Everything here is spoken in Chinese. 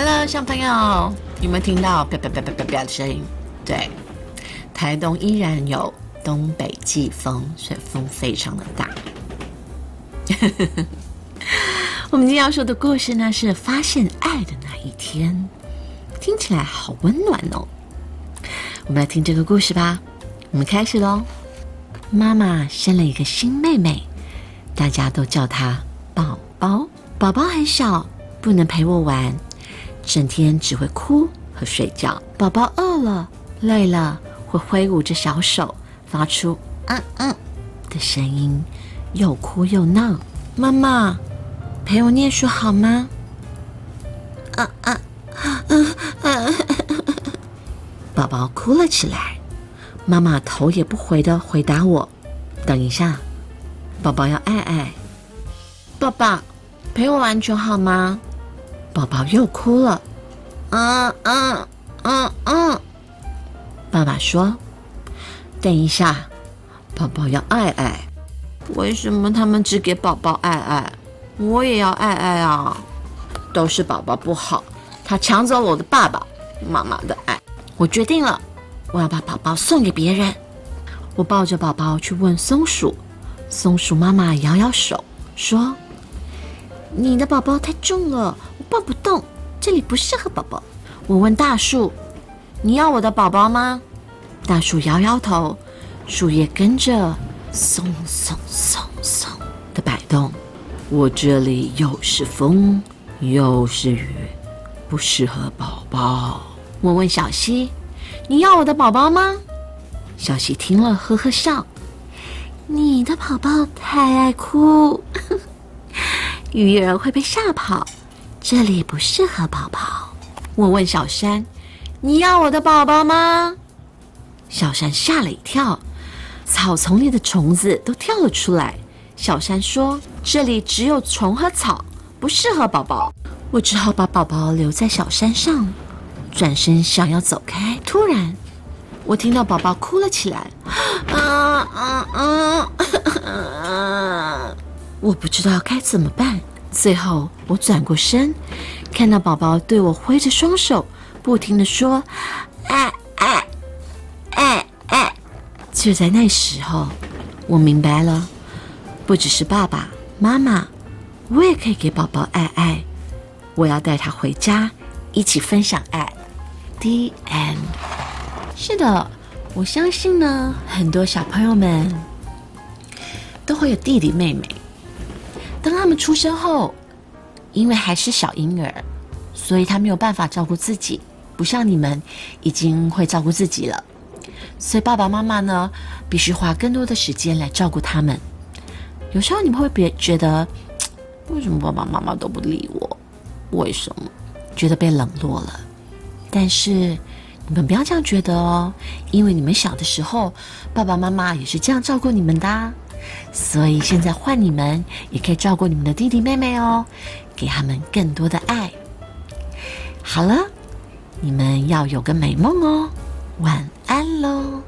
Hello，小朋友，有没有听到啪啪啪啪啪啪的声音？对，台东依然有东北季风，所以风非常的大。我们今天要说的故事呢，是发现爱的那一天，听起来好温暖哦。我们来听这个故事吧。我们开始喽。妈妈生了一个新妹妹，大家都叫她宝宝。宝宝很小，不能陪我玩，整天只会哭和睡觉。宝宝饿了、累了，会挥舞着小手，发出“嗯嗯”的声音，又哭又闹。妈妈，陪我念书好吗？啊啊啊啊！宝宝哭了起来。妈妈头也不回的回答我：“等一下，宝宝要爱爱。”爸爸，陪我玩球好吗？宝宝又哭了。嗯嗯嗯嗯。爸爸说：“等一下，宝宝要爱爱。”为什么他们只给宝宝爱爱？我也要爱爱啊！都是宝宝不好，他抢走了我的爸爸妈妈的爱。我决定了。我要把宝宝送给别人。我抱着宝宝去问松鼠，松鼠妈妈摇摇手说：“你的宝宝太重了，抱不动，这里不适合宝宝。”我问大树：“你要我的宝宝吗？”大树摇摇头，树叶跟着松松松松的摆动。我这里又是风又是雨，不适合宝宝。我问小溪。你要我的宝宝吗？小溪听了，呵呵笑。你的宝宝太爱哭，鱼儿会被吓跑，这里不适合宝宝。我问小山：“你要我的宝宝吗？”小山吓了一跳，草丛里的虫子都跳了出来。小山说：“这里只有虫和草，不适合宝宝。”我只好把宝宝留在小山上。转身想要走开，突然我听到宝宝哭了起来。啊啊啊！我不知道该怎么办。最后我转过身，看到宝宝对我挥着双手，不停的说：“爱爱爱爱。”就在那时候，我明白了，不只是爸爸妈妈，我也可以给宝宝爱爱。我要带他回家，一起分享爱。D M，是的，我相信呢，很多小朋友们都会有弟弟妹妹。他们出生后，因为还是小婴儿，所以他没有办法照顾自己，不像你们已经会照顾自己了。所以爸爸妈妈呢，必须花更多的时间来照顾他们。有时候你们会别觉得，为什么爸爸妈妈都不理我？为什么觉得被冷落了？但是你们不要这样觉得哦，因为你们小的时候，爸爸妈妈也是这样照顾你们的，所以现在换你们也可以照顾你们的弟弟妹妹哦，给他们更多的爱。好了，你们要有个美梦哦，晚安喽。